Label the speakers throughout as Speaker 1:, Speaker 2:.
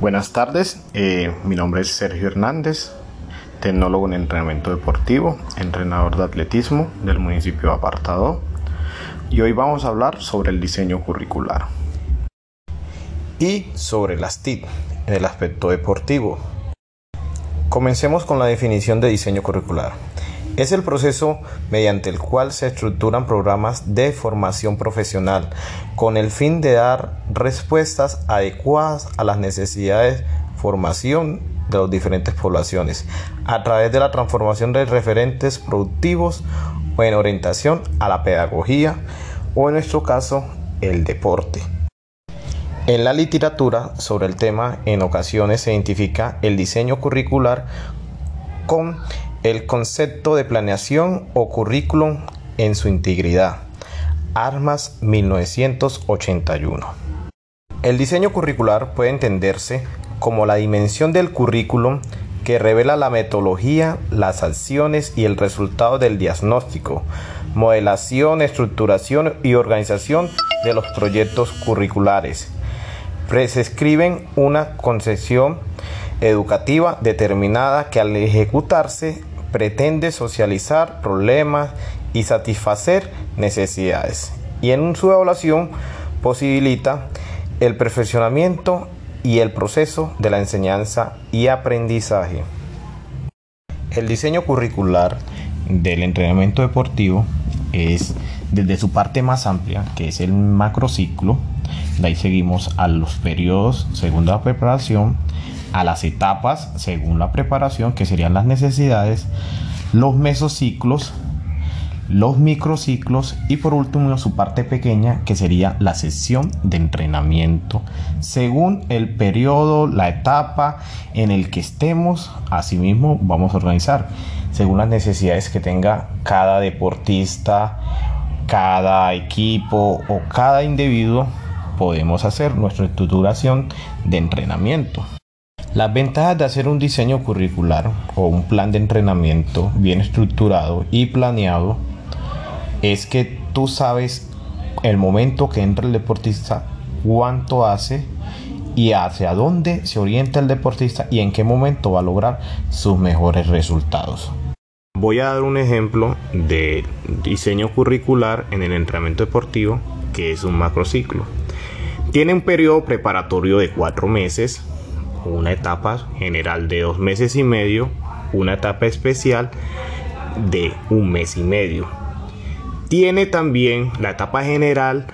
Speaker 1: Buenas tardes, eh, mi nombre es Sergio Hernández, tecnólogo en entrenamiento deportivo, entrenador de atletismo del municipio de Apartado y hoy vamos a hablar sobre el diseño curricular y sobre las TIC en el aspecto deportivo. Comencemos con la definición de diseño curricular. Es el proceso mediante el cual se estructuran programas de formación profesional con el fin de dar respuestas adecuadas a las necesidades de formación de las diferentes poblaciones a través de la transformación de referentes productivos o en orientación a la pedagogía o en nuestro caso el deporte. En la literatura sobre el tema en ocasiones se identifica el diseño curricular con el concepto de planeación o currículum en su integridad. Armas 1981. El diseño curricular puede entenderse como la dimensión del currículum que revela la metodología, las acciones y el resultado del diagnóstico, modelación, estructuración y organización de los proyectos curriculares. Prescriben una concepción educativa determinada que al ejecutarse pretende socializar problemas y satisfacer necesidades. Y en su evaluación posibilita el perfeccionamiento y el proceso de la enseñanza y aprendizaje. El diseño curricular del entrenamiento deportivo es desde su parte más amplia, que es el macrociclo, de ahí seguimos a los periodos según la preparación, a las etapas según la preparación, que serían las necesidades, los mesociclos, los microciclos y por último su parte pequeña que sería la sesión de entrenamiento según el periodo, la etapa en el que estemos, asimismo vamos a organizar según las necesidades que tenga cada deportista, cada equipo o cada individuo podemos hacer nuestra estructuración de entrenamiento. Las ventajas de hacer un diseño curricular o un plan de entrenamiento bien estructurado y planeado es que tú sabes el momento que entra el deportista, cuánto hace y hacia dónde se orienta el deportista y en qué momento va a lograr sus mejores resultados. Voy a dar un ejemplo de diseño curricular en el entrenamiento deportivo que es un macrociclo. Tiene un periodo preparatorio de cuatro meses una etapa general de dos meses y medio, una etapa especial de un mes y medio. Tiene también la etapa general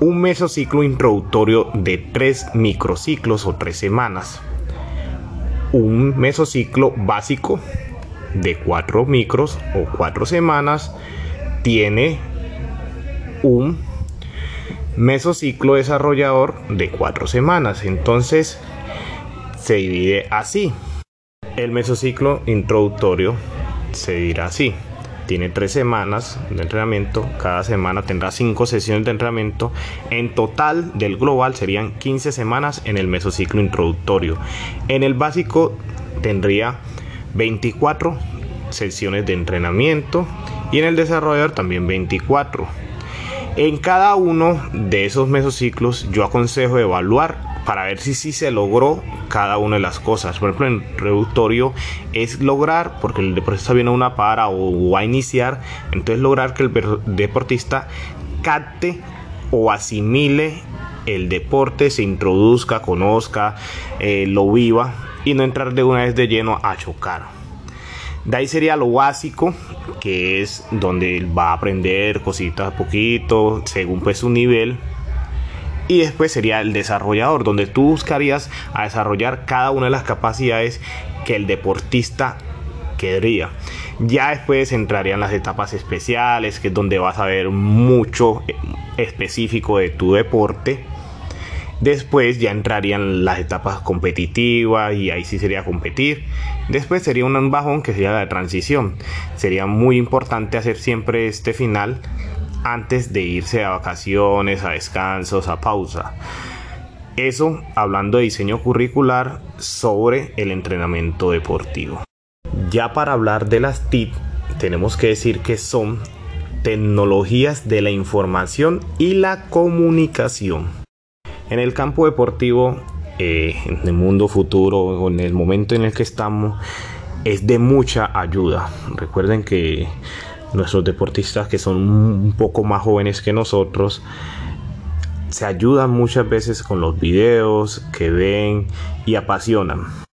Speaker 1: un mesociclo introductorio de tres microciclos o tres semanas. Un mesociclo básico de cuatro micros o cuatro semanas tiene un mesociclo desarrollador de cuatro semanas. Entonces, se divide así. El mesociclo introductorio se dirá así. Tiene tres semanas de entrenamiento, cada semana tendrá cinco sesiones de entrenamiento. En total del global serían 15 semanas en el mesociclo introductorio. En el básico tendría 24 sesiones de entrenamiento y en el desarrollador también 24. En cada uno de esos mesociclos yo aconsejo evaluar para ver si sí se logró cada una de las cosas. Por ejemplo, en reductorio es lograr, porque el deportista viene a una para o, va a iniciar, entonces lograr que el deportista capte o asimile el deporte, se introduzca, conozca, eh, lo viva y no entrar de una vez de lleno a chocar. De ahí sería lo básico, que es donde va a aprender cositas a poquito, según pues su nivel y después sería el desarrollador, donde tú buscarías a desarrollar cada una de las capacidades que el deportista querría. Ya después entrarían las etapas especiales, que es donde vas a ver mucho eh, específico de tu deporte. Después ya entrarían las etapas competitivas y ahí sí sería competir. Después sería un bajón que sería la transición. Sería muy importante hacer siempre este final antes de irse a vacaciones, a descansos, a pausa. Eso hablando de diseño curricular sobre el entrenamiento deportivo. Ya para hablar de las TIC, tenemos que decir que son tecnologías de la información y la comunicación. En el campo deportivo eh, en el mundo futuro o en el momento en el que estamos es de mucha ayuda. Recuerden que nuestros deportistas que son un poco más jóvenes que nosotros se ayudan muchas veces con los videos que ven y apasionan.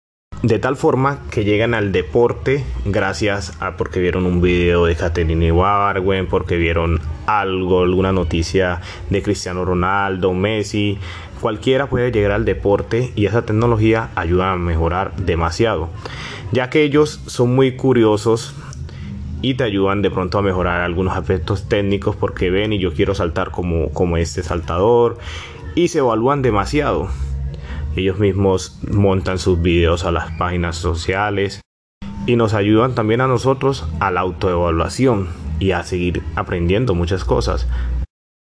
Speaker 1: De tal forma que llegan al deporte gracias a porque vieron un video de Catherine Ibargüen, porque vieron algo, alguna noticia de Cristiano Ronaldo, Messi. Cualquiera puede llegar al deporte y esa tecnología ayuda a mejorar demasiado, ya que ellos son muy curiosos y te ayudan de pronto a mejorar algunos aspectos técnicos porque ven y yo quiero saltar como, como este saltador y se evalúan demasiado. Ellos mismos montan sus videos a las páginas sociales y nos ayudan también a nosotros a la autoevaluación y a seguir aprendiendo muchas cosas.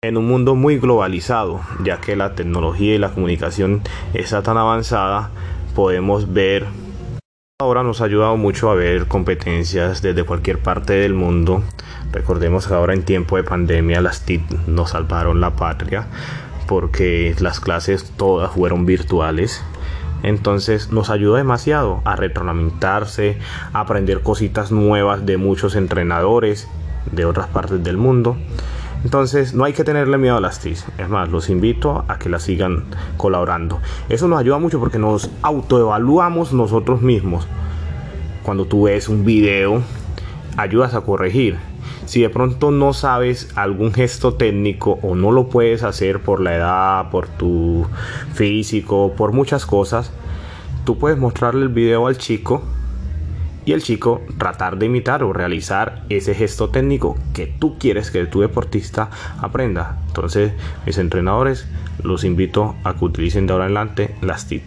Speaker 1: En un mundo muy globalizado, ya que la tecnología y la comunicación está tan avanzada, podemos ver ahora nos ha ayudado mucho a ver competencias desde cualquier parte del mundo. Recordemos que ahora en tiempo de pandemia las TIC nos salvaron la patria porque las clases todas fueron virtuales. Entonces nos ayuda demasiado a retroalimentarse, a aprender cositas nuevas de muchos entrenadores de otras partes del mundo. Entonces no hay que tenerle miedo a las TIS. Es más, los invito a que las sigan colaborando. Eso nos ayuda mucho porque nos autoevaluamos nosotros mismos. Cuando tú ves un video, ayudas a corregir si de pronto no sabes algún gesto técnico o no lo puedes hacer por la edad, por tu físico, por muchas cosas, tú puedes mostrarle el video al chico y el chico tratar de imitar o realizar ese gesto técnico que tú quieres que tu deportista aprenda. Entonces, mis entrenadores, los invito a que utilicen de ahora en adelante las TIC.